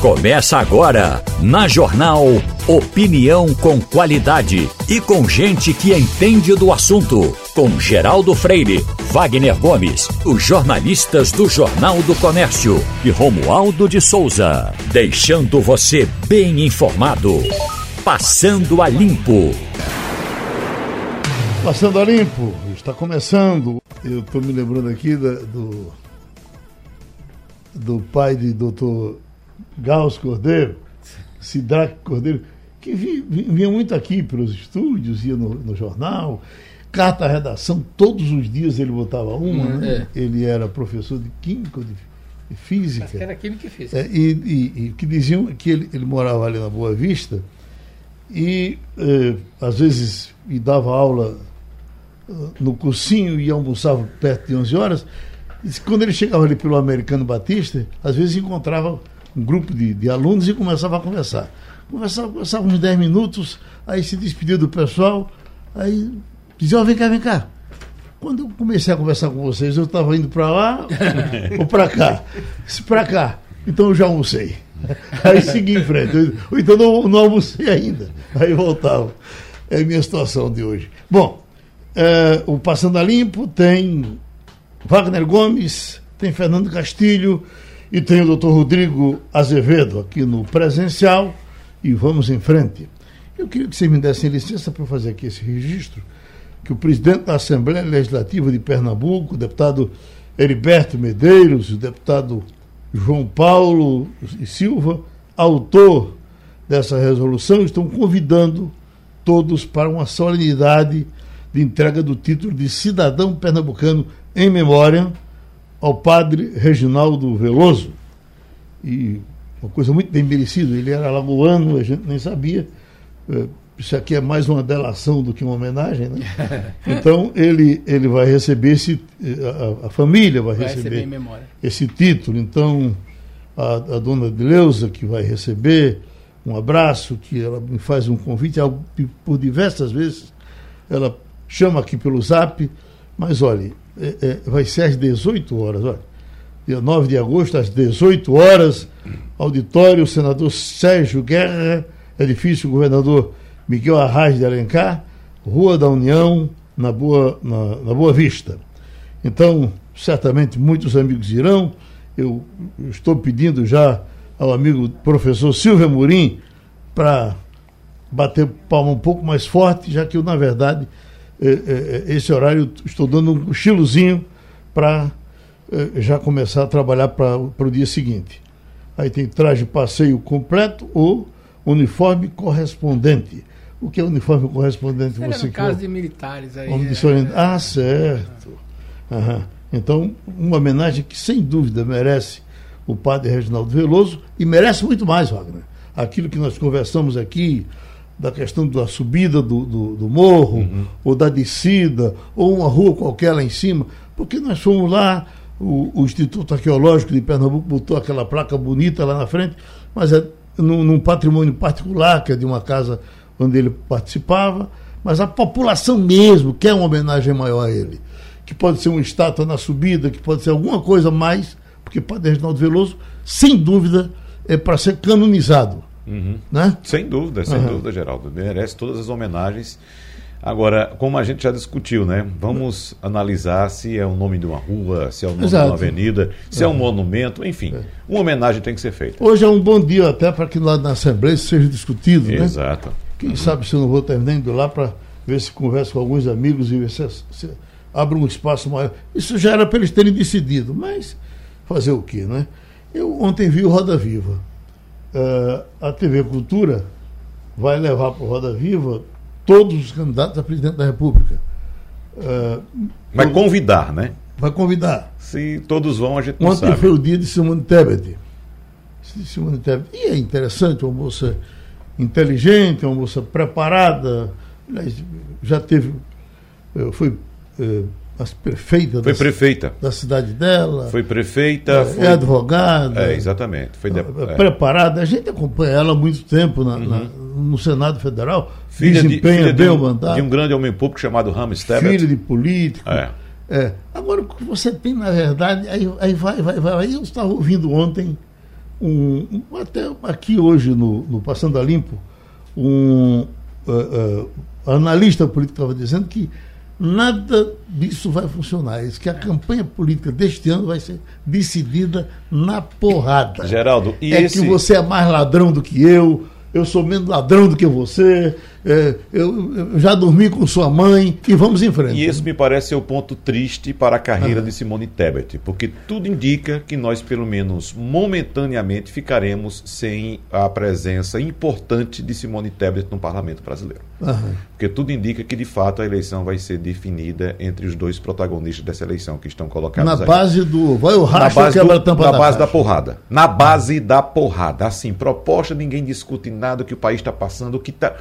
Começa agora, na Jornal Opinião com qualidade e com gente que entende do assunto. Com Geraldo Freire, Wagner Gomes, os jornalistas do Jornal do Comércio e Romualdo de Souza. Deixando você bem informado. Passando a Limpo. Passando a Limpo, está começando. Eu estou me lembrando aqui da, do, do pai de doutor Gauss Cordeiro, Sidraque Cordeiro, que vinha muito aqui pelos estúdios, ia no, no jornal, carta à redação, todos os dias ele botava uma, hum, né? é. ele era professor de química, de, de física. Acho que era química e física. É, e, e, e, que diziam que ele, ele morava ali na Boa Vista e eh, às vezes e dava aula uh, no cursinho e almoçava perto de 11 horas. E quando ele chegava ali pelo Americano Batista, às vezes encontrava um grupo de, de alunos e começava a conversar. Conversava, conversava uns 10 minutos, aí se despediu do pessoal, aí dizia, oh, vem cá, vem cá. Quando eu comecei a conversar com vocês, eu estava indo para lá ou para cá. Para cá. Então eu já almocei. Aí segui em frente. Ou então não, não almocei ainda. Aí voltava. É a minha situação de hoje. Bom, é, o Passando a Limpo tem Wagner Gomes, tem Fernando Castilho, e tem o doutor Rodrigo Azevedo aqui no presencial e vamos em frente. Eu queria que vocês me dessem licença para fazer aqui esse registro, que o presidente da Assembleia Legislativa de Pernambuco, o deputado Heriberto Medeiros, o deputado João Paulo e Silva, autor dessa resolução, estão convidando todos para uma solenidade de entrega do título de cidadão pernambucano em memória ao padre Reginaldo Veloso. E uma coisa muito bem merecida, ele era lagoano, a gente nem sabia. É, isso aqui é mais uma delação do que uma homenagem, né? Então ele, ele vai receber esse. A, a família vai, vai receber, receber esse título. Então, a, a dona Deleuza, que vai receber, um abraço, que ela me faz um convite, por diversas vezes, ela chama aqui pelo zap, mas olhe, é, é, vai ser às 18 horas, olha. Dia 9 de agosto, às 18 horas, auditório, senador Sérgio Guerra, edifício governador Miguel Arraes de Alencar, Rua da União, na Boa, na, na Boa Vista. Então, certamente muitos amigos irão. Eu estou pedindo já ao amigo professor Silvio Murim para bater palma um pouco mais forte, já que eu, na verdade, esse horário estou dando um cochilozinho para já começar a trabalhar para o dia seguinte. Aí tem traje passeio completo ou uniforme correspondente. O que é uniforme correspondente? Era você no caso de militares aí. É... Ah, certo. Então, uma homenagem que sem dúvida merece o padre Reginaldo Veloso e merece muito mais, Wagner. Aquilo que nós conversamos aqui, da questão da subida do, do, do morro, uhum. ou da descida, ou uma rua qualquer lá em cima, porque nós fomos lá, o, o, Instituto Arqueológico de Pernambuco botou aquela placa bonita lá na frente, mas é num, num patrimônio particular, que é de uma casa onde ele participava, mas a população mesmo quer uma homenagem maior a ele. Que pode ser uma estátua na subida, que pode ser alguma coisa mais, porque Padre Reginaldo Veloso, sem dúvida, é para ser canonizado. Uhum. Né? Sem dúvida, sem uhum. dúvida, Geraldo. Merece todas as homenagens. Agora, como a gente já discutiu, né? Vamos analisar se é o nome de uma rua, se é o nome Exato. de uma avenida, se é, é um monumento, enfim. É. Uma homenagem tem que ser feita. Hoje é um bom dia até para que lá na Assembleia isso seja discutido, Exato. né? Exato. Quem uhum. sabe se eu não vou terminar indo lá para ver se converso com alguns amigos e ver se, se abre um espaço maior. Isso já era para eles terem decidido, mas fazer o quê, né? Eu ontem vi o Roda Viva uh, a TV Cultura vai levar para o Roda Viva todos os candidatos a presidente da República. Uh, vai convidar, né? Vai convidar. Se todos vão, a gente não Ontem sabe. foi o dia de Simone Tebet. Simone Tebet. E é interessante, uma moça inteligente, uma moça preparada. Já teve. Eh, foi eh, mas prefeita foi da, prefeita. da cidade dela. Foi prefeita é, foi... é advogada. É exatamente. Foi de... é, é. preparada. A gente acompanha ela há muito tempo na, uhum. na, no Senado Federal. Filha desempenha de, filha bem de um, o mandato. de um grande homem público chamado Ramos Tebet filha de político. É. é. agora o que você tem na verdade aí, aí vai vai vai. Aí eu estava ouvindo ontem um, até aqui hoje no, no Passando a Limpo, um uh, uh, analista político estava dizendo que nada disso vai funcionar. Isso que a campanha política deste ano vai ser decidida na porrada. Geraldo, e é esse... que você é mais ladrão do que eu, eu sou menos ladrão do que você, é, eu, eu, já dormi com sua mãe e vamos em frente. E esse me parece ser o ponto triste para a carreira ah. de Simone Tebet, porque tudo indica que nós, pelo menos momentaneamente, ficaremos sem a presença importante de Simone Tebet no parlamento brasileiro. Porque tudo indica que, de fato, a eleição vai ser definida entre os dois protagonistas dessa eleição que estão colocados Na aí. base do. Vai o racha na base, do, tampa na da base da porrada. Na base da porrada. Assim, proposta, ninguém discute nada, o que o país está passando, o que está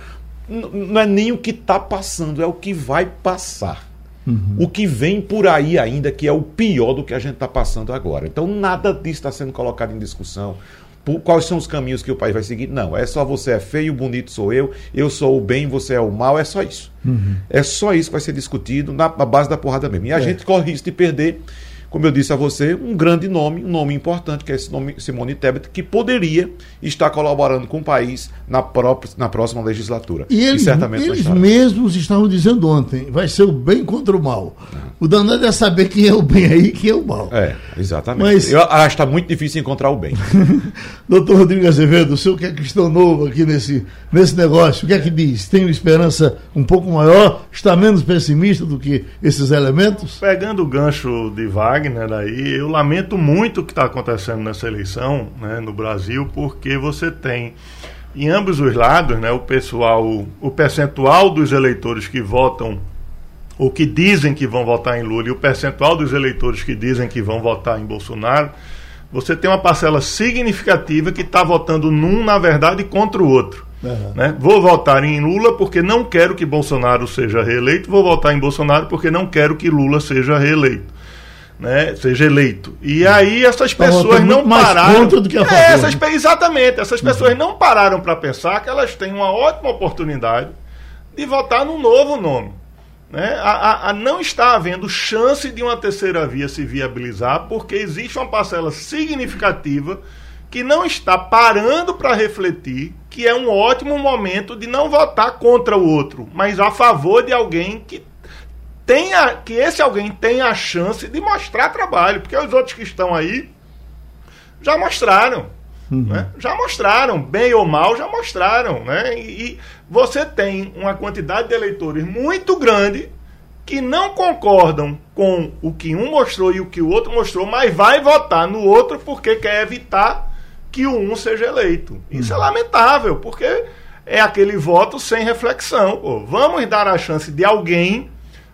não é nem o que está passando, é o que vai passar. Uhum. O que vem por aí ainda, que é o pior do que a gente está passando agora. Então, nada disso está sendo colocado em discussão. Por, quais são os caminhos que o país vai seguir? Não, é só você é feio, bonito sou eu, eu sou o bem, você é o mal, é só isso. Uhum. É só isso que vai ser discutido na, na base da porrada mesmo. E a é. gente corre risco de perder como eu disse a você, um grande nome, um nome importante, que é esse nome Simone Tebet, que poderia estar colaborando com o país na, própria, na próxima legislatura. E eles, e certamente eles mesmos estavam dizendo ontem, vai ser o bem contra o mal. O danado é saber quem é o bem aí e quem é o mal. É, exatamente. Mas, eu acho que está muito difícil encontrar o bem. Doutor Rodrigo Azevedo, o senhor que é cristão novo aqui nesse, nesse negócio, o que é que diz? Tem uma esperança um pouco maior? Está menos pessimista do que esses elementos? Pegando o gancho de Wagner aí, eu lamento muito o que está acontecendo nessa eleição né, no Brasil, porque você tem em ambos os lados, né, o pessoal, o percentual dos eleitores que votam ou que dizem que vão votar em Lula e o percentual dos eleitores que dizem que vão votar em Bolsonaro, você tem uma parcela significativa que está votando num, na verdade, contra o outro. Uhum. Né? Vou votar em Lula porque não quero que Bolsonaro seja reeleito, vou votar em Bolsonaro porque não quero que Lula seja reeleito. Né, seja eleito. E aí essas pessoas não pararam. do que a é, essas, exatamente, essas pessoas uhum. não pararam para pensar que elas têm uma ótima oportunidade de votar num novo nome. Né? A, a, a, não está havendo chance de uma terceira via se viabilizar, porque existe uma parcela significativa que não está parando para refletir que é um ótimo momento de não votar contra o outro, mas a favor de alguém que tenha, que esse alguém tenha a chance de mostrar trabalho, porque os outros que estão aí já mostraram. Uhum. Né? Já mostraram, bem ou mal, já mostraram. Né? E, e você tem uma quantidade de eleitores muito grande que não concordam com o que um mostrou e o que o outro mostrou, mas vai votar no outro porque quer evitar que o um seja eleito. Isso é uhum. lamentável, porque é aquele voto sem reflexão. Pô. Vamos dar a chance de alguém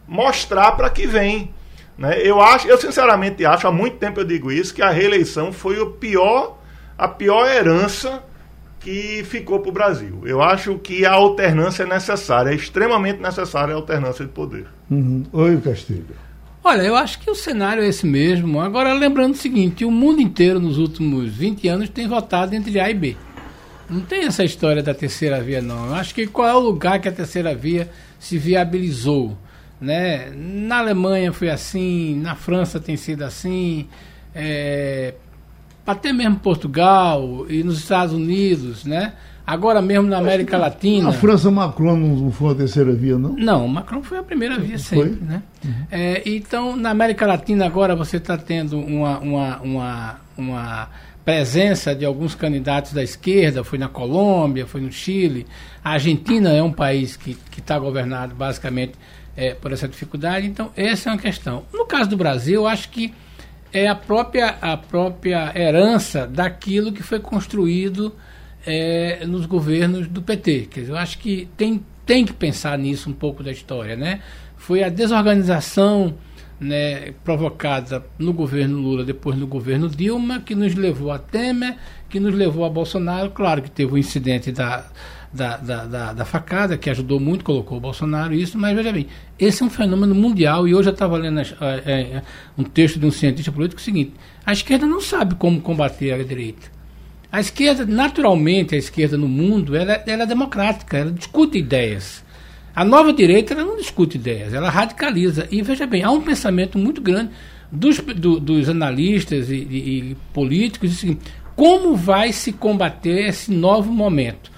mostrar para que vem. Né? Eu acho, eu sinceramente acho, há muito tempo eu digo isso, que a reeleição foi o pior a pior herança que ficou para o Brasil. Eu acho que a alternância é necessária, é extremamente necessária a alternância de poder. Uhum. Oi, Castilho. Olha, eu acho que o cenário é esse mesmo. Agora, lembrando o seguinte: o mundo inteiro nos últimos 20 anos tem votado entre A e B. Não tem essa história da terceira via, não. Eu acho que qual é o lugar que a terceira via se viabilizou? Né? Na Alemanha foi assim, na França tem sido assim. É, até mesmo Portugal e nos Estados Unidos, né? Agora mesmo na América Latina. A França Macron não foi a terceira via, não? Não, Macron foi a primeira via sempre, foi? né? Uhum. É, então, na América Latina agora você está tendo uma, uma, uma, uma presença de alguns candidatos da esquerda, foi na Colômbia, foi no Chile. A Argentina é um país que está governado basicamente é, por essa dificuldade. Então, essa é uma questão. No caso do Brasil, acho que é a própria, a própria herança daquilo que foi construído é, nos governos do PT. Quer dizer, eu acho que tem, tem que pensar nisso um pouco da história. Né? Foi a desorganização né, provocada no governo Lula, depois no governo Dilma, que nos levou a Temer, que nos levou a Bolsonaro. Claro que teve o incidente da da, da, da, da, facada, que ajudou muito, colocou o Bolsonaro isso, mas veja bem, esse é um fenômeno mundial e hoje eu estava lendo é, um texto de um cientista político o seguinte, a esquerda não sabe como combater a direita. A esquerda, naturalmente, a esquerda no mundo, ela, ela é democrática, ela discute ideias. A nova direita, ela não discute ideias, ela radicaliza. E veja bem, há um pensamento muito grande dos, do, dos analistas e, e, e políticos, assim, como vai se combater esse novo momento?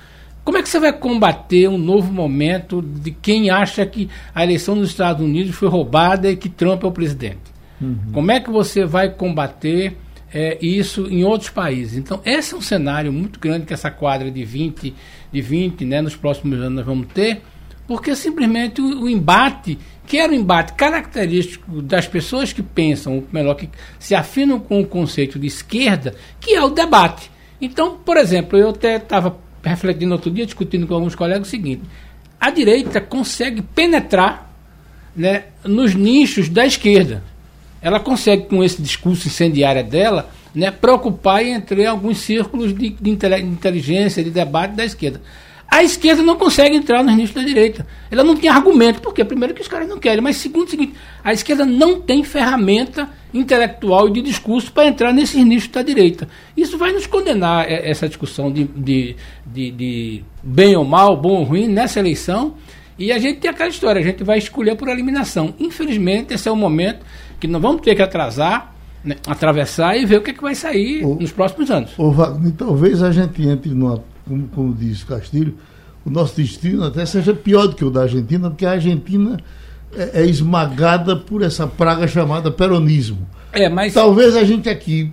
Como é que você vai combater um novo momento de quem acha que a eleição dos Estados Unidos foi roubada e que Trump é o presidente? Uhum. Como é que você vai combater é, isso em outros países? Então, esse é um cenário muito grande que essa quadra de 20, de 20 né, nos próximos anos nós vamos ter, porque simplesmente o, o embate, que era um embate característico das pessoas que pensam, melhor, que se afinam com o conceito de esquerda, que é o debate. Então, por exemplo, eu até estava refletindo outro dia, discutindo com alguns colegas o seguinte: a direita consegue penetrar né, nos nichos da esquerda. Ela consegue, com esse discurso incendiário dela, né, preocupar e entrar em alguns círculos de, de inteligência, de debate da esquerda. A esquerda não consegue entrar nos nichos da direita. Ela não tem argumento. Por quê? Primeiro que os caras não querem. Mas segundo o seguinte, a esquerda não tem ferramenta intelectual e de discurso para entrar nesses nichos da direita. Isso vai nos condenar, é, essa discussão de, de, de, de bem ou mal, bom ou ruim, nessa eleição. E a gente tem aquela história, a gente vai escolher por eliminação. Infelizmente, esse é o momento que nós vamos ter que atrasar, né, atravessar e ver o que, é que vai sair o, nos próximos anos. O talvez a gente entre numa como, como diz Castilho, o nosso destino até seja pior do que o da Argentina, porque a Argentina é, é esmagada por essa praga chamada peronismo. É, mas... Talvez a gente aqui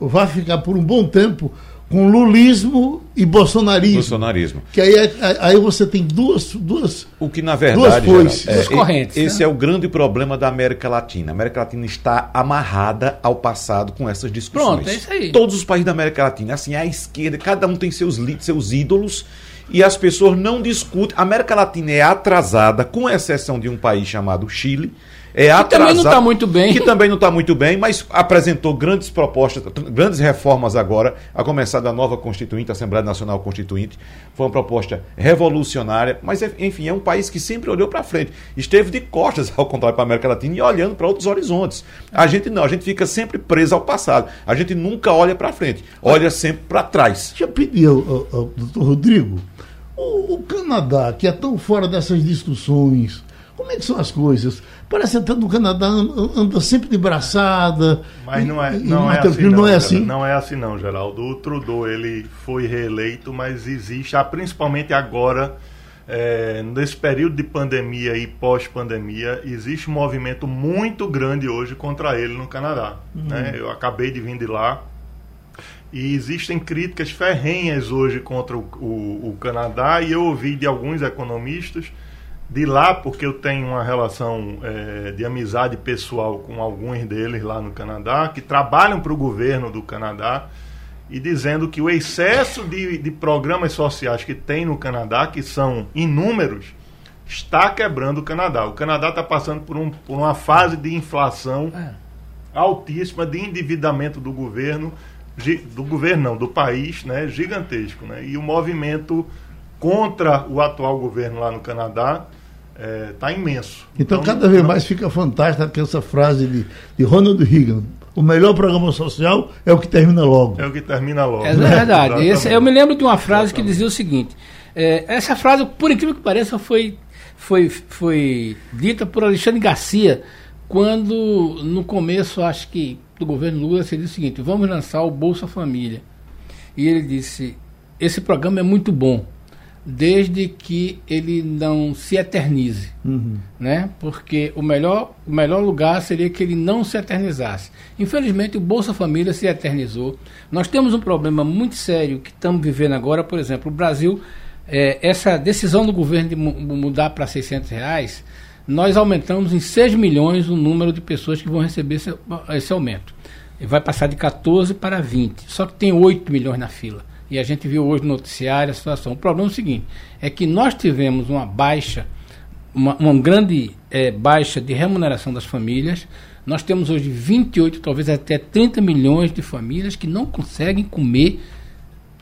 vá ficar por um bom tempo com lulismo e bolsonarismo. Bolsonarismo. Que aí, é, aí você tem duas, duas O que na verdade duas, é, duas correntes. Esse né? é o grande problema da América Latina. A América Latina está amarrada ao passado com essas discussões. Pronto, é isso aí. Todos os países da América Latina, assim, a esquerda, cada um tem seus, seus ídolos e as pessoas não discutem. A América Latina é atrasada, com exceção de um país chamado Chile é atrasado, que também não está muito bem. Que também não está muito bem, mas apresentou grandes propostas, grandes reformas agora, a começar da nova Constituinte, Assembleia Nacional Constituinte. Foi uma proposta revolucionária, mas enfim, é um país que sempre olhou para frente. Esteve de costas, ao contrário, para a América Latina e olhando para outros horizontes. A gente não, a gente fica sempre preso ao passado. A gente nunca olha para frente, olha sempre para trás. Deixa eu pedir ao, ao, ao doutor Rodrigo, o, o Canadá, que é tão fora dessas discussões, como é que são as coisas? Parece que no Canadá anda sempre de braçada. Mas não é, não, é assim, não, não é assim. Não é assim não, Geraldo. O Trudeau ele foi reeleito, mas existe, principalmente agora, é, nesse período de pandemia e pós-pandemia, existe um movimento muito grande hoje contra ele no Canadá. Uhum. Né? Eu acabei de vir de lá. E existem críticas ferrenhas hoje contra o, o, o Canadá, e eu ouvi de alguns economistas de lá, porque eu tenho uma relação é, de amizade pessoal com alguns deles lá no Canadá, que trabalham para o governo do Canadá, e dizendo que o excesso de, de programas sociais que tem no Canadá, que são inúmeros, está quebrando o Canadá. O Canadá está passando por, um, por uma fase de inflação é. altíssima, de endividamento do governo, do governo não, do país, né, gigantesco. Né? E o movimento contra o atual governo lá no Canadá está é, tá imenso. Então, então cada vez não... mais fica fantástica essa frase de, de Ronald Reagan. O melhor programa social é o que termina logo. É o que termina logo. É verdade. Esse, eu me lembro de uma frase Exatamente. que dizia o seguinte: é, essa frase, por incrível que pareça, foi, foi, foi dita por Alexandre Garcia quando, no começo, acho que do governo Lula, se disse o seguinte: vamos lançar o Bolsa Família. E ele disse: esse programa é muito bom desde que ele não se eternize, uhum. né? Porque o melhor, o melhor lugar seria que ele não se eternizasse. Infelizmente, o Bolsa Família se eternizou. Nós temos um problema muito sério que estamos vivendo agora, por exemplo, o Brasil, é, essa decisão do governo de mudar para 600 reais, nós aumentamos em 6 milhões o número de pessoas que vão receber esse, esse aumento. Vai passar de 14 para 20, só que tem 8 milhões na fila e a gente viu hoje no noticiário a situação. O problema é o seguinte: é que nós tivemos uma baixa, uma, uma grande é, baixa de remuneração das famílias. Nós temos hoje 28, talvez até 30 milhões de famílias que não conseguem comer,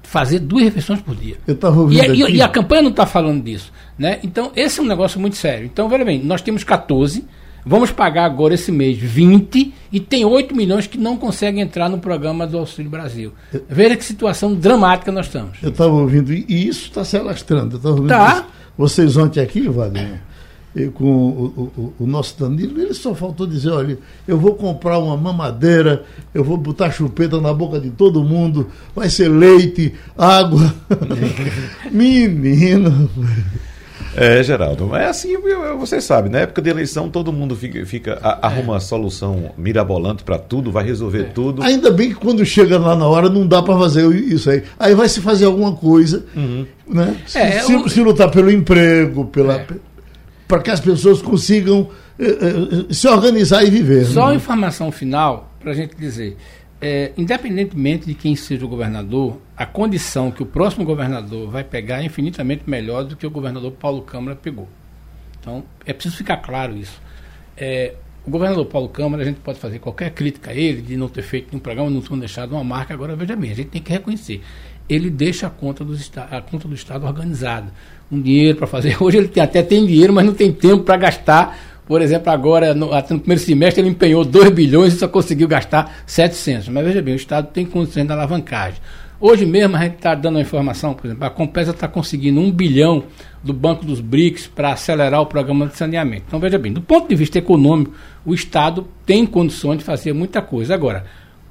fazer duas refeições por dia. Eu e, e, e, a campanha não está falando disso. Né? Então, esse é um negócio muito sério. Então, veja bem, nós temos 14 Vamos pagar agora esse mês 20 e tem 8 milhões que não conseguem entrar no programa do Auxílio Brasil. Veja que situação dramática nós estamos. Eu estava ouvindo, e isso está se alastrando. Eu ouvindo tá. Isso. Vocês ontem aqui, Wagner, com o, o, o, nosso Danilo, ele só faltou dizer, olha, eu vou comprar uma mamadeira, eu vou botar chupeta na boca de todo mundo, vai ser leite, água. Menino. É, Geraldo, é assim, você sabe, na época de eleição todo mundo fica, fica a, arruma solução mirabolante para tudo, vai resolver é. tudo. Ainda bem que quando chega lá na hora não dá para fazer isso aí. Aí vai se fazer alguma coisa, uhum. né? Se, é, se, eu... se, lutar pelo emprego, pela é. para que as pessoas consigam eh, eh, se organizar e viver. Só né? informação final para a gente dizer é, independentemente de quem seja o governador, a condição que o próximo governador vai pegar é infinitamente melhor do que o governador Paulo Câmara pegou. Então, é preciso ficar claro isso. É, o governador Paulo Câmara, a gente pode fazer qualquer crítica a ele de não ter feito nenhum programa, não ter deixado uma marca. Agora, veja bem, a gente tem que reconhecer. Ele deixa a conta, do, a conta do Estado organizada. Um dinheiro para fazer. Hoje ele tem, até tem dinheiro, mas não tem tempo para gastar por exemplo, agora, no, no, primeiro semestre, ele empenhou 2 bilhões e só conseguiu gastar 700. Mas veja bem, o Estado tem condições de alavancagem. Hoje mesmo a gente está dando uma informação, por exemplo, a Compesa está conseguindo um bilhão do Banco dos BRICS para acelerar o programa de saneamento. Então, veja bem, do ponto de vista econômico, o Estado tem condições de fazer muita coisa. Agora,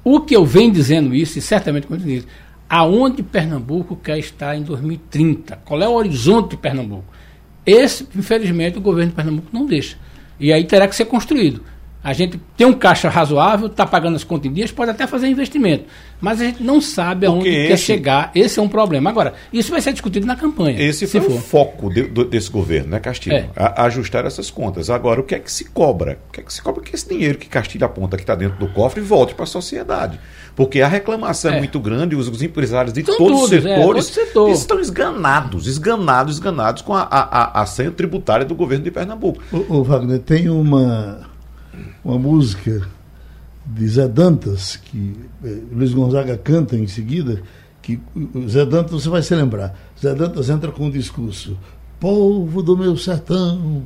o que eu venho dizendo isso, e certamente quando isso, aonde Pernambuco quer estar em 2030? Qual é o horizonte de Pernambuco? Esse, infelizmente, o governo de Pernambuco não deixa. E aí terá que ser construído. A gente tem um caixa razoável, está pagando as contas em dias, pode até fazer investimento. Mas a gente não sabe aonde esse, quer chegar. Esse é um problema. Agora, isso vai ser discutido na campanha. Esse foi for. o foco de, de, desse governo, né, Castilho? É. A, ajustar essas contas. Agora, o que é que se cobra? O que é que se cobra que esse dinheiro que Castilho aponta que está dentro do cofre volte para a sociedade. Porque a reclamação é, é muito grande, os, os empresários de todos, todos, os é, setores setor. estão esganados, esganados, esganados com a, a, a, a senha tributária do governo de Pernambuco. O, o Wagner, tem uma uma música de Zé Dantas, que eh, Luiz Gonzaga canta em seguida, que Zé Dantas, você vai se lembrar, Zé Dantas entra com um discurso, povo do meu sertão,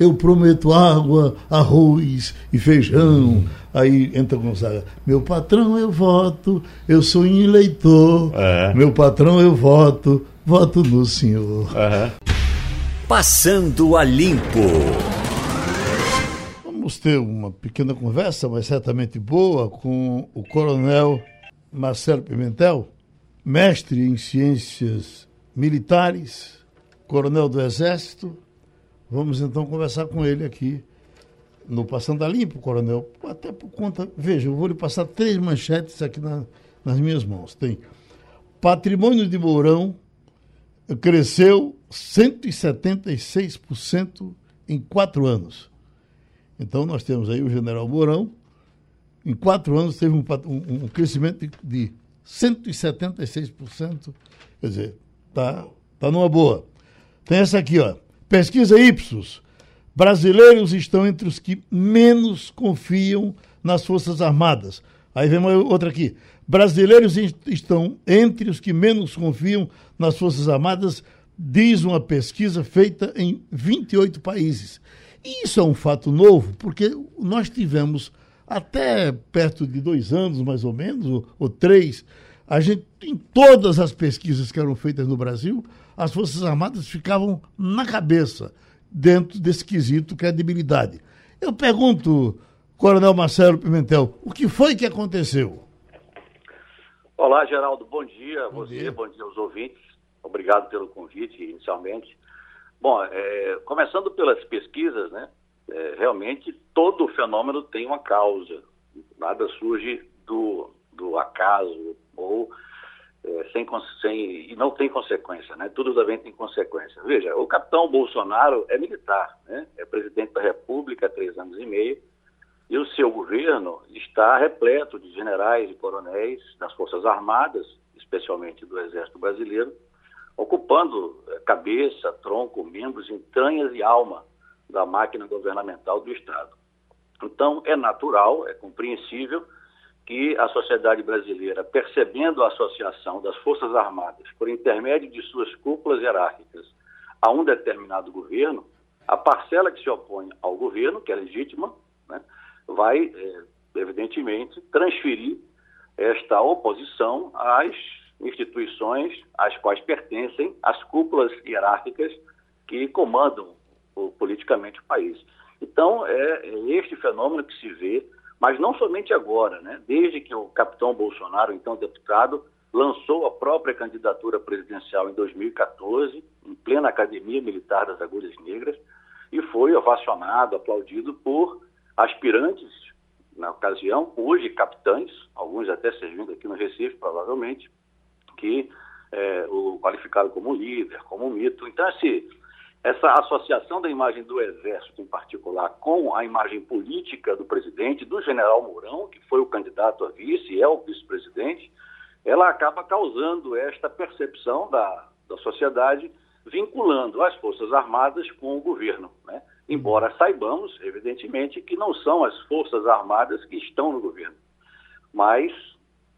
eu prometo água, arroz e feijão. Aí entra Gonzaga, meu patrão eu voto, eu sou eleitor, é. meu patrão eu voto, voto no senhor. Uhum. Passando a limpo. Vamos ter uma pequena conversa, mas certamente boa, com o coronel Marcelo Pimentel, mestre em ciências militares, coronel do Exército. Vamos então conversar com ele aqui no Passando a Limpo, coronel. Até por conta. Veja, eu vou lhe passar três manchetes aqui na, nas minhas mãos. Tem patrimônio de Mourão cresceu 176% em quatro anos. Então, nós temos aí o general Mourão, em quatro anos teve um, um, um crescimento de, de 176%. Quer dizer, está tá numa boa. Tem essa aqui, ó. Pesquisa Ipsos. Brasileiros estão entre os que menos confiam nas Forças Armadas. Aí vem outra aqui. Brasileiros estão entre os que menos confiam nas Forças Armadas, diz uma pesquisa feita em 28 países. E isso é um fato novo, porque nós tivemos até perto de dois anos, mais ou menos, ou, ou três, a gente, em todas as pesquisas que eram feitas no Brasil, as Forças Armadas ficavam na cabeça dentro desse quesito credibilidade. Eu pergunto, Coronel Marcelo Pimentel, o que foi que aconteceu? Olá, Geraldo, bom dia a você, dia. bom dia aos ouvintes. Obrigado pelo convite inicialmente. Bom, é, começando pelas pesquisas, né, é, realmente todo fenômeno tem uma causa. Nada surge do, do acaso ou é, sem, sem, e não tem consequência, né? Tudo também tem consequência. Veja, o capitão Bolsonaro é militar, né? É presidente da República há três anos e meio e o seu governo está repleto de generais e coronéis das Forças Armadas, especialmente do Exército Brasileiro, ocupando eh, cabeça, tronco, membros, entranhas e alma da máquina governamental do Estado. Então, é natural, é compreensível que a sociedade brasileira, percebendo a associação das Forças Armadas por intermédio de suas cúpulas hierárquicas a um determinado governo, a parcela que se opõe ao governo, que é legítima, né, vai, é, evidentemente, transferir esta oposição às instituições às quais pertencem as cúpulas hierárquicas que comandam o, politicamente o país. Então, é, é este fenômeno que se vê, mas não somente agora, né? desde que o capitão Bolsonaro, então deputado, lançou a própria candidatura presidencial em 2014, em plena Academia Militar das Agulhas Negras, e foi ovacionado, aplaudido por aspirantes, na ocasião, hoje capitães, alguns até servindo aqui no Recife, provavelmente, que é, o qualificaram como líder, como mito. Então, assim, essa associação da imagem do Exército, em particular, com a imagem política do presidente, do general Mourão, que foi o candidato a vice e é o vice-presidente, ela acaba causando esta percepção da, da sociedade, vinculando as Forças Armadas com o governo. Né? Embora saibamos, evidentemente, que não são as Forças Armadas que estão no governo, mas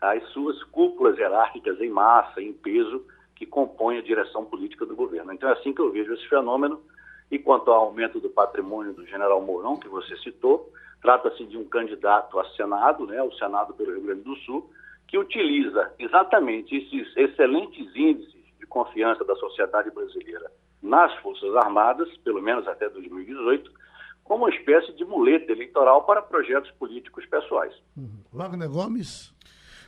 as suas cúpulas hierárquicas em massa, em peso, que compõem a direção política do governo. Então é assim que eu vejo esse fenômeno. E quanto ao aumento do patrimônio do general Mourão, que você citou, trata-se de um candidato a Senado, né, o Senado pelo Rio Grande do Sul, que utiliza exatamente esses excelentes índices de confiança da sociedade brasileira nas Forças Armadas, pelo menos até 2018, como uma espécie de muleta eleitoral para projetos políticos pessoais. Uhum. Wagner Gomes.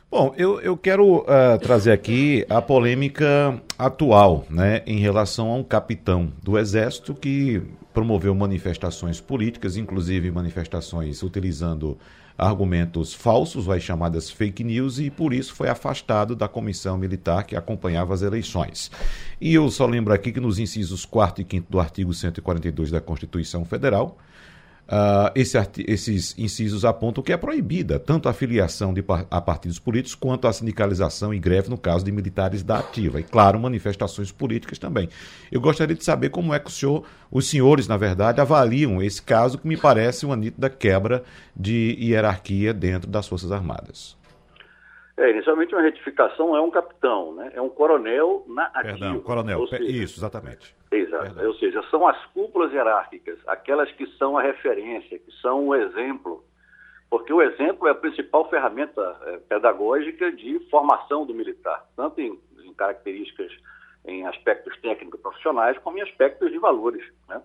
Bom, eu, eu quero uh, trazer aqui a polêmica atual, né, em relação a um capitão do Exército que promoveu manifestações políticas, inclusive manifestações utilizando argumentos falsos, as chamadas fake news, e por isso foi afastado da comissão militar que acompanhava as eleições. E eu só lembro aqui que nos incisos 4 e 5 do artigo 142 da Constituição Federal, Uh, esse esses incisos apontam que é proibida tanto a filiação de, a partidos políticos quanto a sindicalização e greve no caso de militares da ativa. E, claro, manifestações políticas também. Eu gostaria de saber como é que senhor, os senhores, na verdade, avaliam esse caso que me parece uma nítida quebra de hierarquia dentro das Forças Armadas. É, inicialmente uma retificação é um capitão, né? é um coronel na ativa. Perdão, coronel, seja, isso, exatamente. Exato, ou seja, são as cúpulas hierárquicas, aquelas que são a referência, que são o exemplo, porque o exemplo é a principal ferramenta é, pedagógica de formação do militar, tanto em, em características, em aspectos técnicos profissionais, como em aspectos de valores. Né?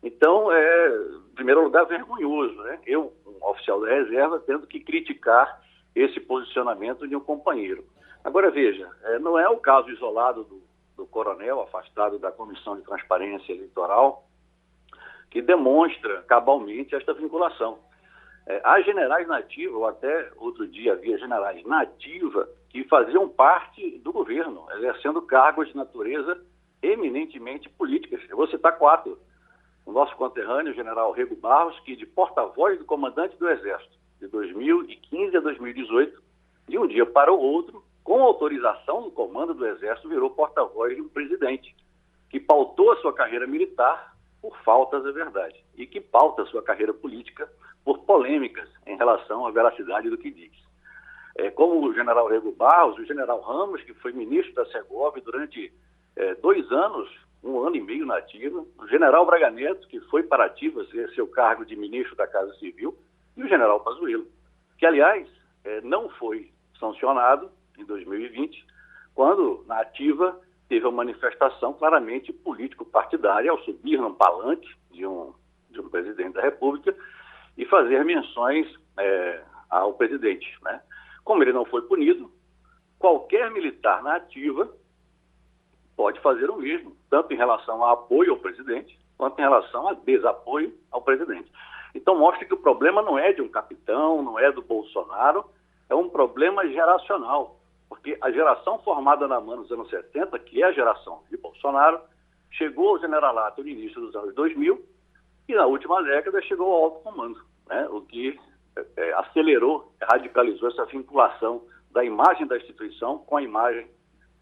Então, é, em primeiro lugar, vergonhoso, né? eu, um oficial da reserva, tendo que criticar esse posicionamento de um companheiro. Agora, veja, é, não é o caso isolado do, do coronel afastado da Comissão de Transparência Eleitoral que demonstra cabalmente esta vinculação. É, há generais nativos, ou até outro dia havia generais nativa, que faziam parte do governo, exercendo cargos de natureza eminentemente políticas. Eu vou citar quatro. O nosso conterrâneo, o general Rego Barros, que de porta-voz do comandante do Exército, de 2015 a 2018, de um dia para o outro, com autorização do comando do Exército, virou porta-voz de um presidente, que pautou a sua carreira militar por faltas da verdade e que pauta a sua carreira política por polêmicas em relação à veracidade do que diz. É, como o general Rego Barros, o general Ramos, que foi ministro da Segov durante é, dois anos, um ano e meio na ativa, o general Braga Neto, que foi para ativa ser seu cargo de ministro da Casa Civil, e o general Pazuello, que, aliás, é, não foi sancionado em 2020, quando, na ativa, teve uma manifestação claramente político-partidária ao subir num palanque de um, de um presidente da República e fazer menções é, ao presidente. Né? Como ele não foi punido, qualquer militar na ativa pode fazer o mesmo, tanto em relação a apoio ao presidente, quanto em relação a desapoio ao presidente. Então mostra que o problema não é de um capitão, não é do Bolsonaro, é um problema geracional. Porque a geração formada na MAN nos anos 70, que é a geração de Bolsonaro, chegou ao generalato no início dos anos 2000 e na última década chegou ao alto comando, né? o que é, é, acelerou, radicalizou essa vinculação da imagem da instituição com a imagem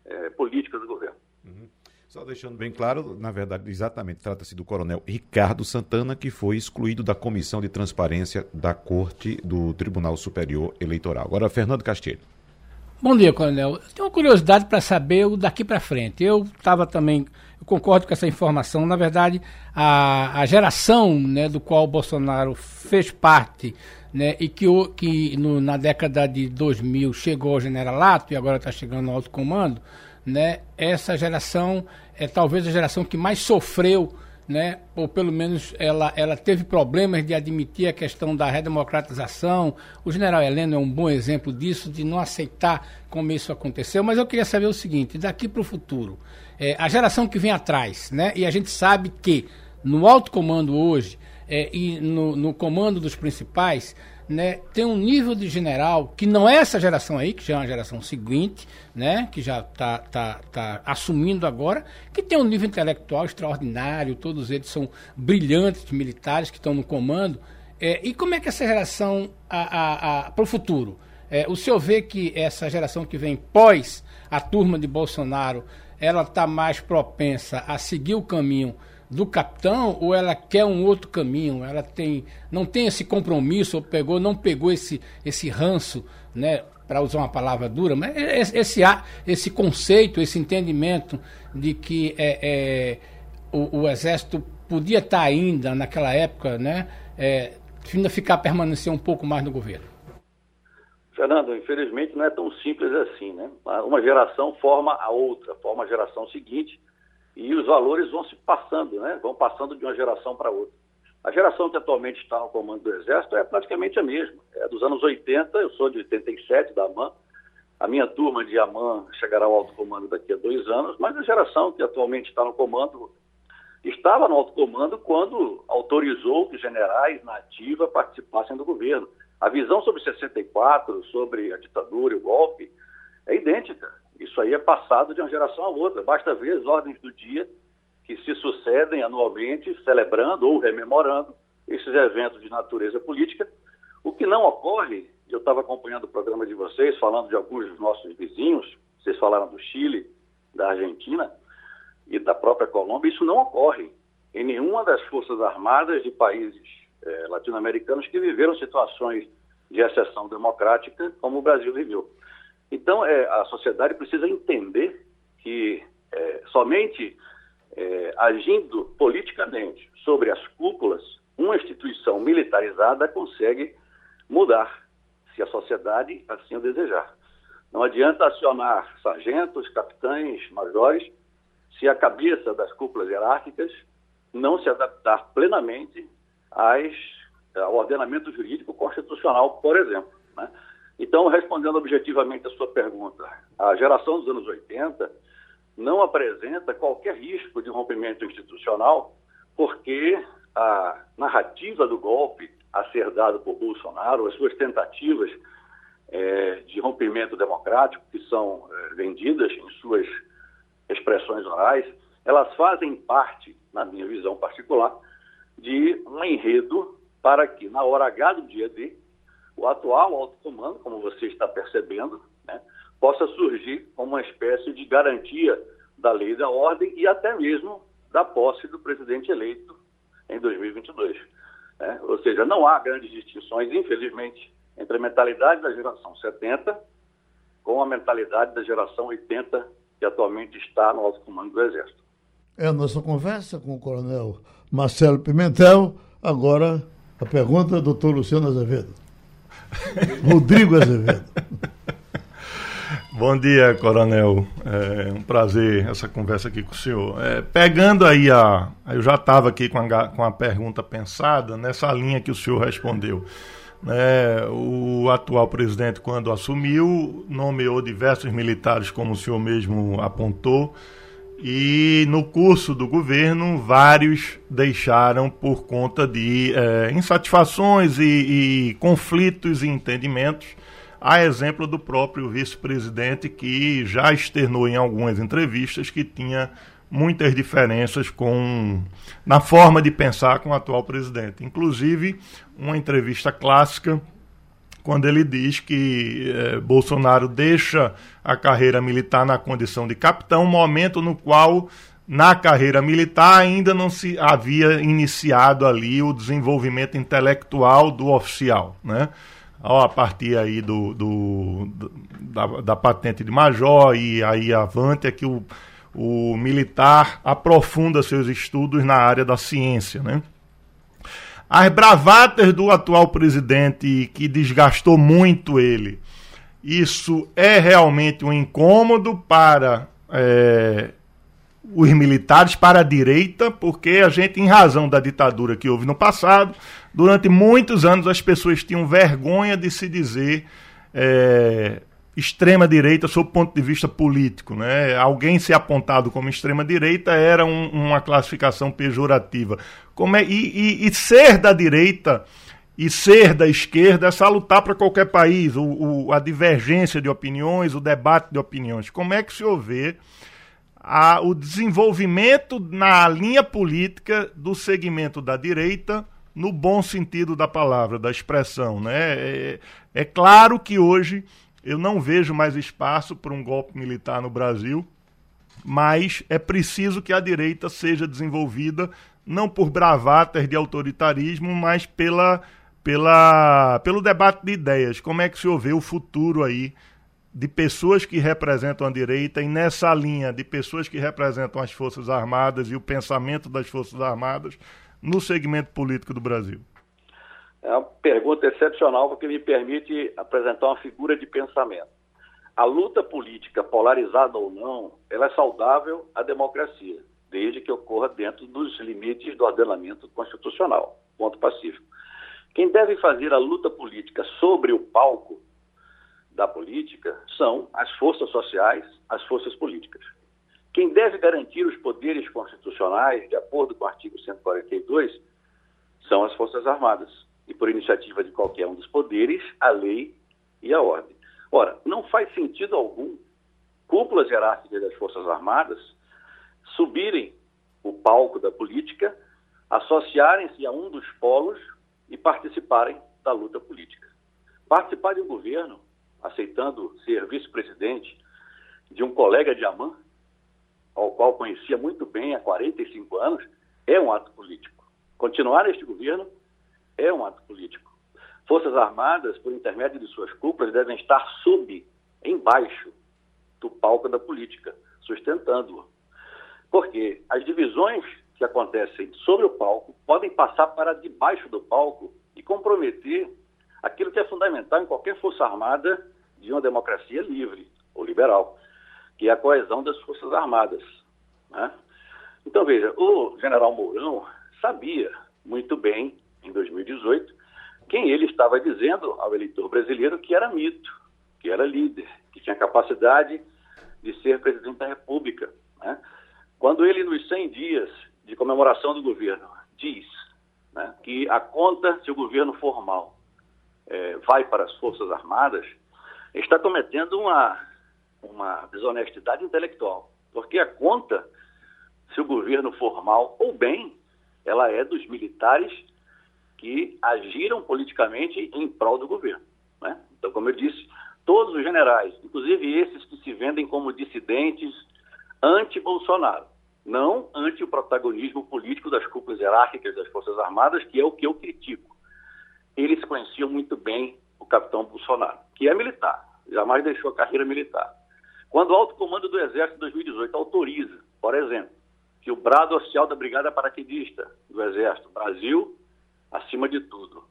é, política do governo. Uhum. Só deixando bem claro, na verdade, exatamente, trata-se do coronel Ricardo Santana, que foi excluído da Comissão de Transparência da Corte do Tribunal Superior Eleitoral. Agora, Fernando Castilho. Bom dia, coronel. Eu tenho uma curiosidade para saber o daqui para frente. Eu estava também, eu concordo com essa informação. Na verdade, a, a geração né, do qual o Bolsonaro fez parte né, e que, que no, na década de 2000 chegou ao generalato e agora está chegando ao alto comando, né, essa geração é talvez a geração que mais sofreu né, ou pelo menos ela, ela teve problemas de admitir a questão da redemocratização. O general Heleno é um bom exemplo disso, de não aceitar como isso aconteceu. Mas eu queria saber o seguinte: daqui para o futuro, é, a geração que vem atrás, né, e a gente sabe que no alto comando hoje é, e no, no comando dos principais, né, tem um nível de general que não é essa geração aí, que já é uma geração seguinte, né, que já está tá, tá assumindo agora, que tem um nível intelectual extraordinário, todos eles são brilhantes militares que estão no comando. É, e como é que essa geração, para o futuro, é, o senhor vê que essa geração que vem pós a turma de Bolsonaro, ela está mais propensa a seguir o caminho do capitão ou ela quer um outro caminho? Ela tem não tem esse compromisso ou pegou não pegou esse esse ranço, né? Para usar uma palavra dura, mas esse esse conceito, esse entendimento de que é, é o, o, exército podia estar ainda naquela época, né? É, ainda ficar permanecer um pouco mais no governo. Fernando, infelizmente não é tão simples assim, né? Uma geração forma a outra, forma a geração seguinte e os valores vão se passando, né? vão passando de uma geração para outra. A geração que atualmente está no comando do Exército é praticamente a mesma. É dos anos 80, eu sou de 87, da AMAN. A minha turma de AMAN chegará ao alto comando daqui a dois anos, mas a geração que atualmente está no comando estava no alto comando quando autorizou que generais na ativa participassem do governo. A visão sobre 64, sobre a ditadura e o golpe, é idêntica. Isso aí é passado de uma geração a outra. Basta ver as ordens do dia que se sucedem anualmente, celebrando ou rememorando esses eventos de natureza política. O que não ocorre, eu estava acompanhando o programa de vocês, falando de alguns dos nossos vizinhos, vocês falaram do Chile, da Argentina e da própria Colômbia, isso não ocorre em nenhuma das forças armadas de países eh, latino-americanos que viveram situações de exceção democrática como o Brasil viveu. Então, é, a sociedade precisa entender que é, somente é, agindo politicamente sobre as cúpulas, uma instituição militarizada consegue mudar, se a sociedade assim o desejar. Não adianta acionar sargentos, capitães, majores, se a cabeça das cúpulas hierárquicas não se adaptar plenamente às, ao ordenamento jurídico constitucional, por exemplo. Né? Então, respondendo objetivamente a sua pergunta, a geração dos anos 80 não apresenta qualquer risco de rompimento institucional, porque a narrativa do golpe a ser dado por Bolsonaro, as suas tentativas é, de rompimento democrático, que são é, vendidas em suas expressões orais, elas fazem parte, na minha visão particular, de um enredo para que, na hora H do dia D, o atual alto comando, como você está percebendo, né, possa surgir como uma espécie de garantia da lei da ordem e até mesmo da posse do presidente eleito em 2022. Né? Ou seja, não há grandes distinções, infelizmente, entre a mentalidade da geração 70 com a mentalidade da geração 80 que atualmente está no alto comando do Exército. É a nossa conversa com o coronel Marcelo Pimentel. Agora, a pergunta do doutor Luciano Azevedo. Rodrigo Azevedo. Bom dia, Coronel. É um prazer essa conversa aqui com o senhor. É, pegando aí a. Eu já estava aqui com a, com a pergunta pensada nessa linha que o senhor respondeu. É, o atual presidente, quando assumiu, nomeou diversos militares, como o senhor mesmo apontou, e no curso do governo, vários deixaram por conta de é, insatisfações e, e, conflitos e entendimentos, a exemplo do próprio vice-presidente, que já externou em algumas entrevistas que tinha muitas diferenças com na forma de pensar com o atual presidente. Inclusive, uma entrevista clássica quando ele diz que eh, Bolsonaro deixa a carreira militar na condição de capitão, momento no qual na carreira militar ainda não se havia iniciado ali o desenvolvimento intelectual do oficial, né? a partir aí do, do da, da, patente de major e aí avante é que o, o militar aprofunda seus estudos na área da ciência, né? As bravatas do atual presidente que desgastou muito ele. Isso é realmente um incômodo para é, os militares para a direita, porque a gente, em razão da ditadura que houve no passado, durante muitos anos as pessoas tinham vergonha de se dizer é, extrema-direita sob o ponto de vista político. Né? Alguém ser apontado como extrema-direita era um, uma classificação pejorativa. Como é, e, e, e, ser da direita e ser da esquerda é salutar para qualquer país, o, o, a divergência de opiniões, o debate de opiniões. Como é que se vê a, o desenvolvimento na linha política do segmento da direita, no bom sentido da palavra, da expressão. Né? É, é claro que hoje eu não vejo mais espaço para um golpe militar no Brasil, mas é preciso que a direita seja desenvolvida não por bravatas de autoritarismo, mas pela, pela, pelo debate de ideias. Como é que se vê o futuro aí de pessoas que representam a direita e nessa linha de pessoas que representam as Forças Armadas e o pensamento das Forças Armadas no segmento político do Brasil? É uma pergunta excepcional porque me permite apresentar uma figura de pensamento. A luta política, polarizada ou não, ela é saudável à democracia, desde que ocorra dentro dos limites do ordenamento constitucional. Ponto pacífico. Quem deve fazer a luta política sobre o palco da política são as forças sociais, as forças políticas. Quem deve garantir os poderes constitucionais, de acordo com o artigo 142, são as Forças Armadas. E por iniciativa de qualquer um dos poderes, a lei e a ordem. Ora, não faz sentido algum cúpulas hierárquicas das Forças Armadas subirem o palco da política, associarem-se a um dos polos e participarem da luta política. Participar de um governo aceitando ser vice-presidente de um colega de Amã, ao qual conhecia muito bem há 45 anos, é um ato político. Continuar neste governo é um ato político. Forças Armadas, por intermédio de suas cúpulas, devem estar sob, embaixo do palco da política, sustentando-o. Porque as divisões que acontecem sobre o palco podem passar para debaixo do palco e comprometer aquilo que é fundamental em qualquer força armada de uma democracia livre ou liberal, que é a coesão das forças armadas. Né? Então, veja, o general Mourão sabia muito bem, em 2018, quem ele estava dizendo ao eleitor brasileiro que era mito, que era líder, que tinha capacidade de ser presidente da República. Né? Quando ele, nos 100 dias de comemoração do governo, diz né, que a conta, se o governo formal é, vai para as Forças Armadas, está cometendo uma, uma desonestidade intelectual. Porque a conta, se o governo formal ou bem, ela é dos militares que agiram politicamente em prol do governo. Né? Então, como eu disse, todos os generais, inclusive esses que se vendem como dissidentes anti-Bolsonaro, não anti o protagonismo político das cúpulas hierárquicas das Forças Armadas, que é o que eu critico eles conheciam muito bem o capitão Bolsonaro, que é militar, jamais deixou a carreira militar. Quando o alto comando do Exército em 2018 autoriza, por exemplo, que o brado oficial da Brigada Paraquedista do Exército, Brasil, acima de tudo,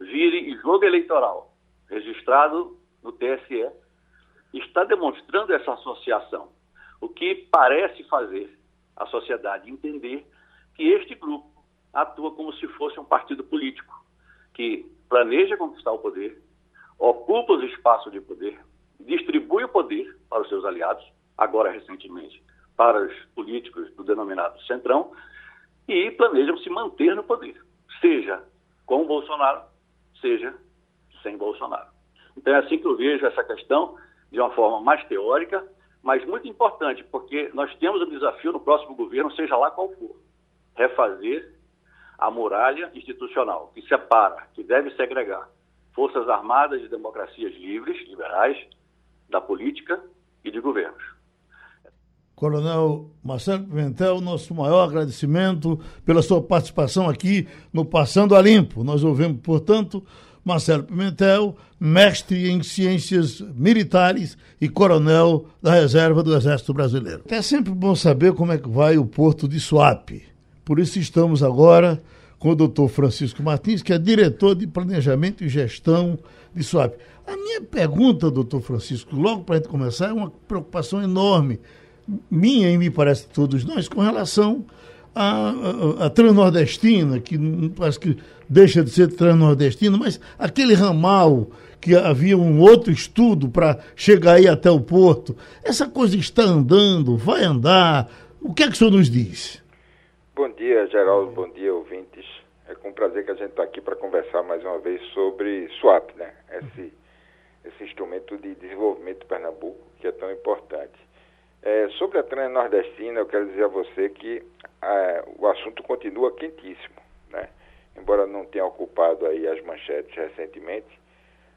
vire jogo eleitoral, registrado no TSE, está demonstrando essa associação, o que parece fazer a sociedade entender que este grupo atua como se fosse um partido político que planeja conquistar o poder, ocupa os espaços de poder, distribui o poder para os seus aliados, agora recentemente para os políticos do denominado Centrão, e planejam se manter no poder, seja com Bolsonaro, seja sem Bolsonaro. Então é assim que eu vejo essa questão de uma forma mais teórica, mas muito importante, porque nós temos um desafio no próximo governo, seja lá qual for, refazer a muralha institucional que separa, que deve segregar forças armadas de democracias livres, liberais, da política e de governos. Coronel Marcelo Pimentel, nosso maior agradecimento pela sua participação aqui no Passando a Limpo. Nós ouvimos, portanto, Marcelo Pimentel, mestre em ciências militares e coronel da reserva do Exército Brasileiro. É sempre bom saber como é que vai o porto de Suape. Por isso estamos agora com o doutor Francisco Martins, que é diretor de Planejamento e Gestão de SWAP. A minha pergunta, doutor Francisco, logo para a gente começar, é uma preocupação enorme minha e me parece todos nós, com relação à, à, à transnordestina, que parece que deixa de ser transnordestina, mas aquele ramal que havia um outro estudo para chegar aí até o porto. Essa coisa está andando, vai andar. O que é que o senhor nos diz? Bom dia, Geraldo. Bom dia, ouvintes. É com prazer que a gente está aqui para conversar mais uma vez sobre SWAP, né? Esse, esse instrumento de desenvolvimento de Pernambuco que é tão importante. É, sobre a Transnordestina, eu quero dizer a você que é, o assunto continua quentíssimo, né? Embora não tenha ocupado aí as manchetes recentemente,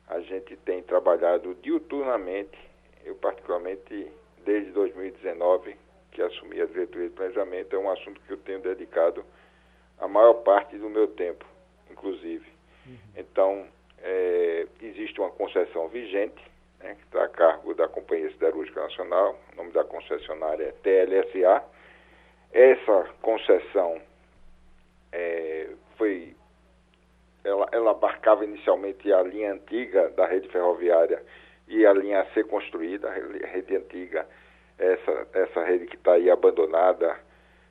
a gente tem trabalhado diuturnamente, eu particularmente desde 2019, que assumi a diretoria de planejamento, é um assunto que eu tenho dedicado a maior parte do meu tempo, inclusive. Uhum. Então, é, existe uma concessão vigente, né, que está a cargo da Companhia Siderúrgica Nacional, o nome da concessionária é TLSA. Essa concessão é, foi ela, ela abarcava inicialmente a linha antiga da rede ferroviária e a linha a ser construída, a rede antiga, essa, essa rede que está aí abandonada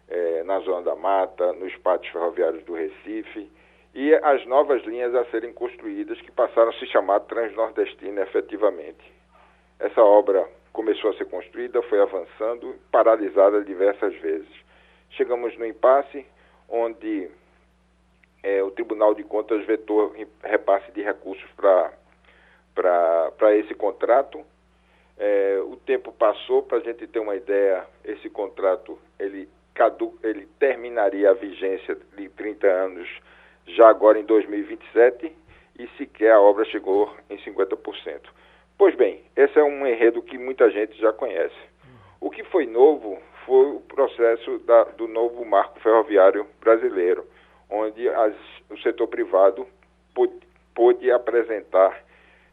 é, na Zona da Mata, nos pátios ferroviários do Recife, e as novas linhas a serem construídas que passaram a se chamar Transnordestina efetivamente. Essa obra começou a ser construída, foi avançando, paralisada diversas vezes. Chegamos no impasse, onde é, o Tribunal de Contas vetou repasse de recursos para esse contrato. É, o tempo passou, para a gente ter uma ideia, esse contrato ele, cadu, ele terminaria a vigência de 30 anos já agora em 2027 e sequer a obra chegou em 50%. Pois bem, esse é um enredo que muita gente já conhece. O que foi novo foi o processo da, do novo marco ferroviário brasileiro, onde as, o setor privado pôde, apresentar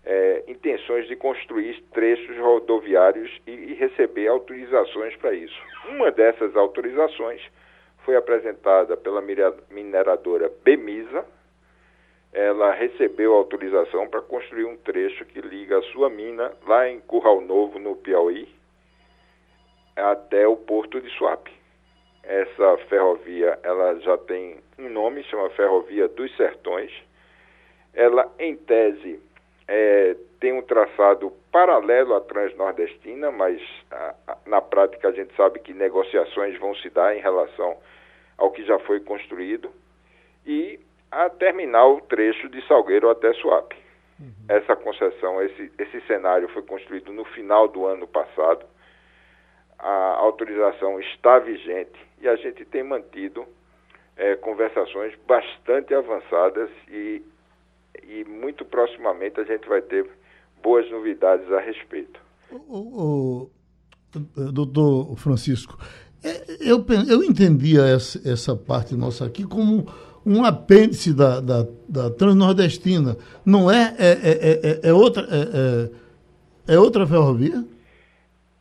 é, intenções de construir trechos rodoviários e, e receber autorizações para isso. Uma dessas autorizações foi apresentada pela mineradora Bemisa. Ela recebeu autorização para construir um trecho que liga a sua mina lá em Curral Novo, no Piauí, até o porto de Suape. Essa ferrovia, ela já tem um nome, chama Ferrovia dos Sertões. Ela, em tese, é, tem um traçado paralelo à Transnordestina, mas a, a, na prática a gente sabe que negociações vão se dar em relação ao que já foi construído e a terminar o trecho de Salgueiro até Suape. Uhum. Essa concessão, esse, esse cenário foi construído no final do ano passado a autorização está vigente e a gente tem mantido é, conversações bastante avançadas e, e muito proximamente a gente vai ter boas novidades a respeito. O, o, o doutor Francisco, eu, eu entendia essa, essa parte nossa aqui como um apêndice da, da, da Transnordestina. Não é? É, é, é, é outra, é, é, é outra ferrovia?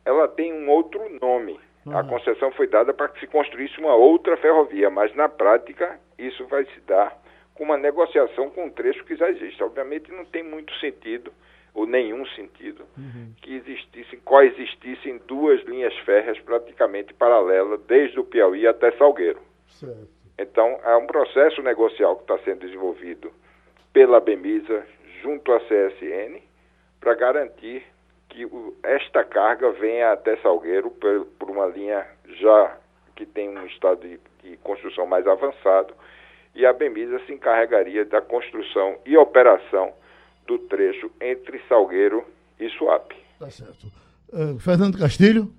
ela tem um outro nome. Uhum. A concessão foi dada para que se construísse uma outra ferrovia, mas na prática isso vai se dar com uma negociação com um trecho que já existe. Obviamente não tem muito sentido, ou nenhum sentido, uhum. que existissem, coexistissem duas linhas férreas praticamente paralelas, desde o Piauí até Salgueiro. Certo. Então, é um processo negocial que está sendo desenvolvido pela BEMISA junto à CSN para garantir que o, esta carga venha até Salgueiro por, por, uma linha já que tem um estado de, de construção mais avançado e a Bemisa se encarregaria da construção e operação do trecho entre Salgueiro e Suape. Tá certo. Uh, Fernando Castilho.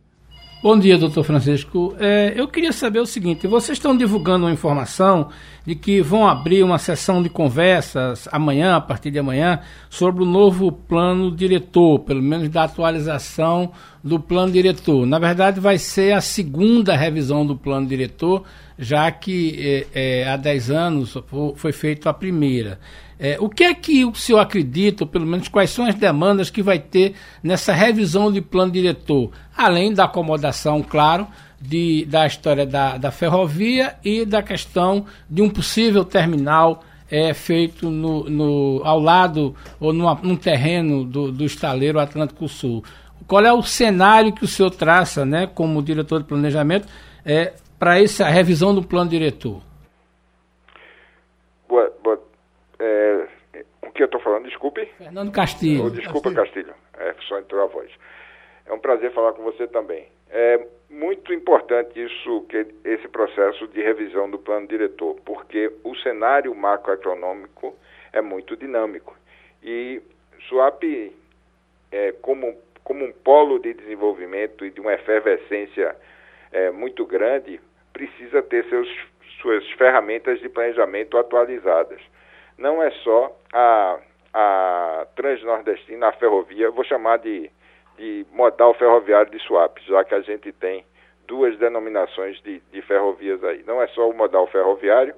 Bom dia, doutor Francisco. É, eu queria saber o seguinte: vocês estão divulgando uma informação de que vão abrir uma sessão de conversas amanhã, a partir de amanhã, sobre o novo plano diretor, pelo menos da atualização do plano diretor. Na verdade, vai ser a segunda revisão do plano diretor, já que é, é, há 10 anos foi feita a primeira. É, o que é que o senhor acredita, ou pelo menos quais são as demandas que vai ter nessa revisão de plano diretor? Além da acomodação, claro, de, da história da, da ferrovia e da questão de um possível terminal é, feito no, no, ao lado ou numa, num terreno do, do estaleiro Atlântico Sul. Qual é o cenário que o senhor traça, né, como diretor de planejamento, é, para essa revisão do plano diretor? Boa, boa, é, o que eu estou falando, desculpe? Fernando Castilho. Oh, desculpa, Castilho. É, só entrou a voz. É um prazer falar com você também. É muito importante isso, que esse processo de revisão do plano diretor, porque o cenário macroeconômico é muito dinâmico. E SWAP, é, como, como um polo de desenvolvimento e de uma efervescência é, muito grande, precisa ter seus, suas ferramentas de planejamento atualizadas. Não é só a, a Transnordestina, a ferrovia, vou chamar de de modal ferroviário de swap, já que a gente tem duas denominações de, de ferrovias aí. Não é só o modal ferroviário,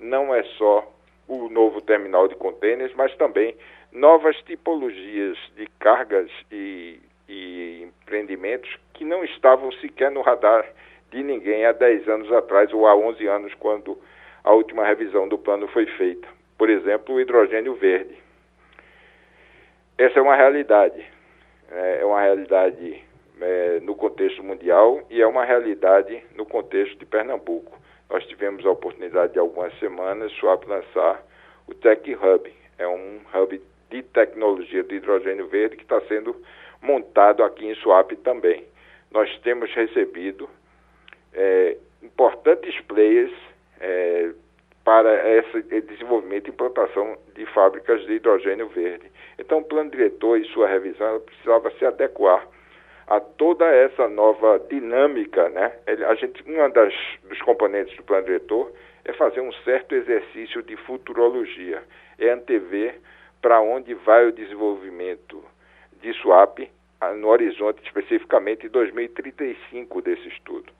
não é só o novo terminal de contêineres, mas também novas tipologias de cargas e, e, empreendimentos que não estavam sequer no radar de ninguém há 10 anos atrás ou há 11 anos, quando a última revisão do plano foi feita. Por exemplo, o hidrogênio verde. Essa é uma realidade é, é uma realidade é, no contexto mundial e é uma realidade no contexto de Pernambuco. Nós tivemos a oportunidade de algumas semanas SWAP lançar o Tech Hub. É um hub de tecnologia de hidrogênio verde que está sendo montado aqui em Suape também. Nós temos recebido é, importantes players é, para esse desenvolvimento e implantação de fábricas de hidrogênio verde. Então, o plano diretor e sua revisão precisava se adequar a toda essa nova dinâmica, né? A gente, uma das dos componentes do plano diretor é fazer um certo exercício de futurologia, é antever para onde vai o desenvolvimento de SWAP no horizonte especificamente 2035 desse estudo.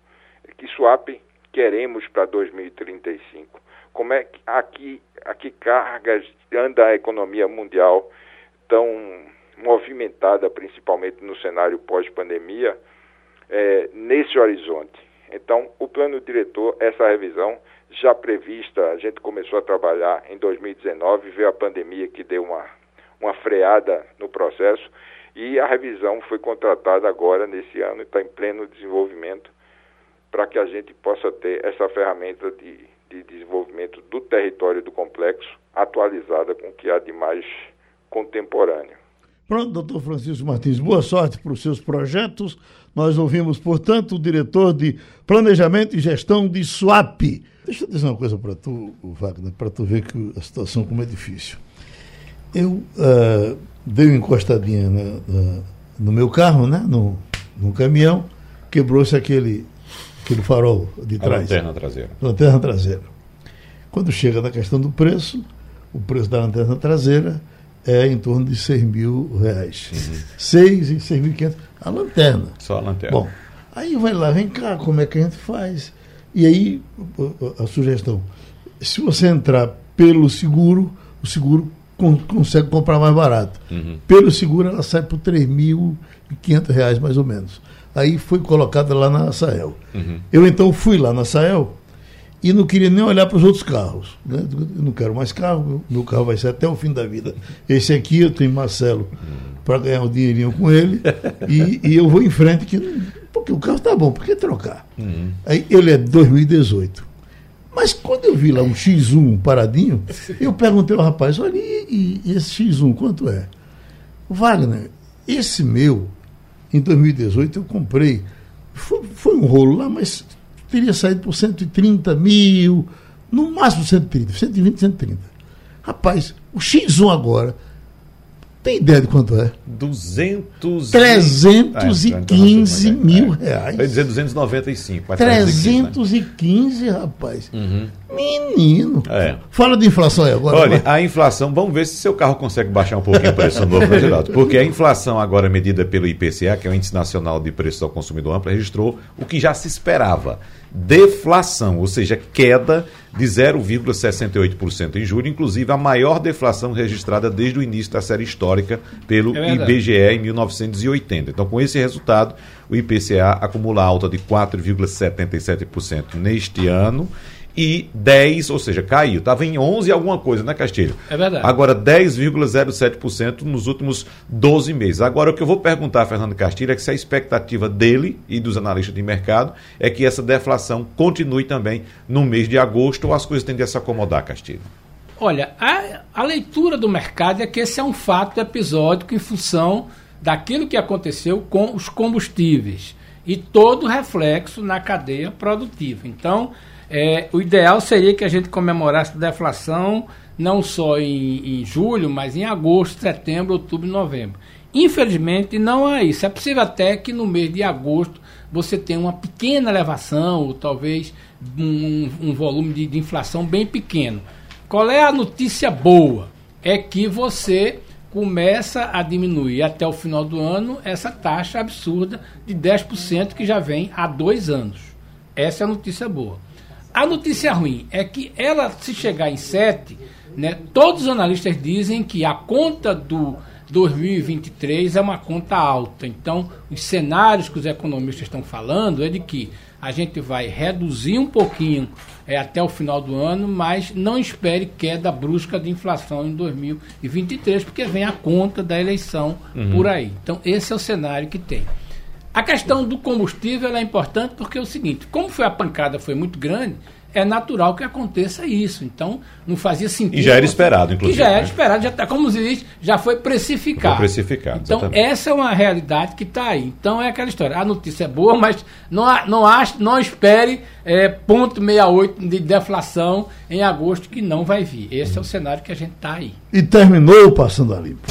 Que SWAP queremos para 2035? Como é que aqui, aqui cargas anda a economia mundial tão movimentada, principalmente no cenário pós-pandemia, é, nesse horizonte. Então, o plano diretor, essa revisão já prevista, a gente começou a trabalhar em 2019, veio a pandemia que deu uma, uma freada no processo, e a revisão foi contratada agora, nesse ano, e está em pleno desenvolvimento, para que a gente possa ter essa ferramenta de, de desenvolvimento do território do complexo atualizada com o que há de mais contemporâneo. Pronto, doutor Francisco Martins, boa sorte para os seus projetos. Nós ouvimos, portanto, o diretor de Planejamento e Gestão de SWAP. Deixa eu dizer uma coisa para tu, Wagner, para tu ver que a situação como é difícil. Eu uh, dei uma encostadinha no meu carro, né, no, no caminhão, quebrou-se aquele, aquele farol de trás. A lanterna traseira. Lanterna traseira. Quando chega na questão do preço, o preço da lanterna traseira é em torno de 6 mil reais. Uhum. 6 e 6.500. A lanterna. Só a lanterna. Bom, aí vai lá, vem cá, como é que a gente faz? E aí, a, sugestão. Se você entrar pelo seguro, o seguro con consegue comprar mais barato. Uhum. Pelo seguro, ela sai por 3.500 reais, mais ou menos. Aí foi colocada lá na Sael. Uhum. Eu então fui lá na Sael e não queria nem olhar para os outros carros. Né? Eu não quero mais carro, meu carro vai ser até o fim da vida. Esse aqui eu tenho Marcelo para ganhar um dinheirinho com ele e, e, eu vou em frente, que, porque o carro está bom, por que trocar? Uhum. Aí ele é de 2018. Mas quando eu vi lá um X1 paradinho, eu perguntei ao rapaz, olha, e, e esse X1 quanto é? Wagner, esse meu, em 2018 eu comprei, foi, foi um rolo lá, mas teria saído por 130 mil, no máximo 130, 120, 130. Rapaz, o X1 agora, tem ideia de quanto é? 200 315 ah, mil é. reais. Eu ia dizer 295. 315, né? rapaz. Uhum. Menino. É. Fala de inflação aí agora. Olha, a inflação, vamos ver se seu carro consegue baixar um pouquinho o preço novo, né, Geraldo? Porque a inflação agora medida pelo IPCA, que é o Índice Nacional de Preços ao Consumidor Amplo, registrou o que já se esperava deflação, ou seja, queda de 0,68% em julho, inclusive a maior deflação registrada desde o início da série histórica pelo é IBGE em 1980. Então, com esse resultado, o IPCA acumula alta de 4,77% neste ano e 10, ou seja, caiu. Estava em 11 alguma coisa, né, Castilho? É verdade. Agora 10,07% nos últimos 12 meses. Agora o que eu vou perguntar a Fernando Castilho é que se a expectativa dele e dos analistas de mercado é que essa deflação continue também no mês de agosto ou as coisas tendem a se acomodar, Castilho? Olha, a, a leitura do mercado é que esse é um fato episódico em função daquilo que aconteceu com os combustíveis e todo reflexo na cadeia produtiva. Então, é, o ideal seria que a gente comemorasse a deflação não só em, em, julho, mas em agosto, setembro, outubro e novembro. Infelizmente, não há isso. É possível até que no mês de agosto você tenha uma pequena elevação, ou talvez um, um volume de, de inflação bem pequeno. Qual é a notícia boa? É que você começa a diminuir até o final do ano essa taxa absurda de 10% que já vem há dois anos. Essa é a notícia boa. A notícia ruim é que ela, se chegar em 7, né, todos os analistas dizem que a conta do 2023 é uma conta alta. Então, os cenários que os economistas estão falando é de que a gente vai reduzir um pouquinho é, até o final do ano, mas não espere queda brusca de inflação em 2023, porque vem a conta da eleição uhum. por aí. Então, esse é o cenário que tem. A questão do combustível é importante porque é o seguinte, como foi a pancada foi muito grande, é natural que aconteça isso. Então, não fazia sentido. E já era esperado, inclusive. E já era né? esperado, já tá, como se diz, já foi precificado. Foi precificado. Então, exatamente. essa é uma realidade que está aí. Então, é aquela história. A notícia é boa, mas não, não, acho, não espere é, ponto 68 de deflação em agosto, que não vai vir. Esse é o cenário que a gente está aí. E terminou Passando a Limpo.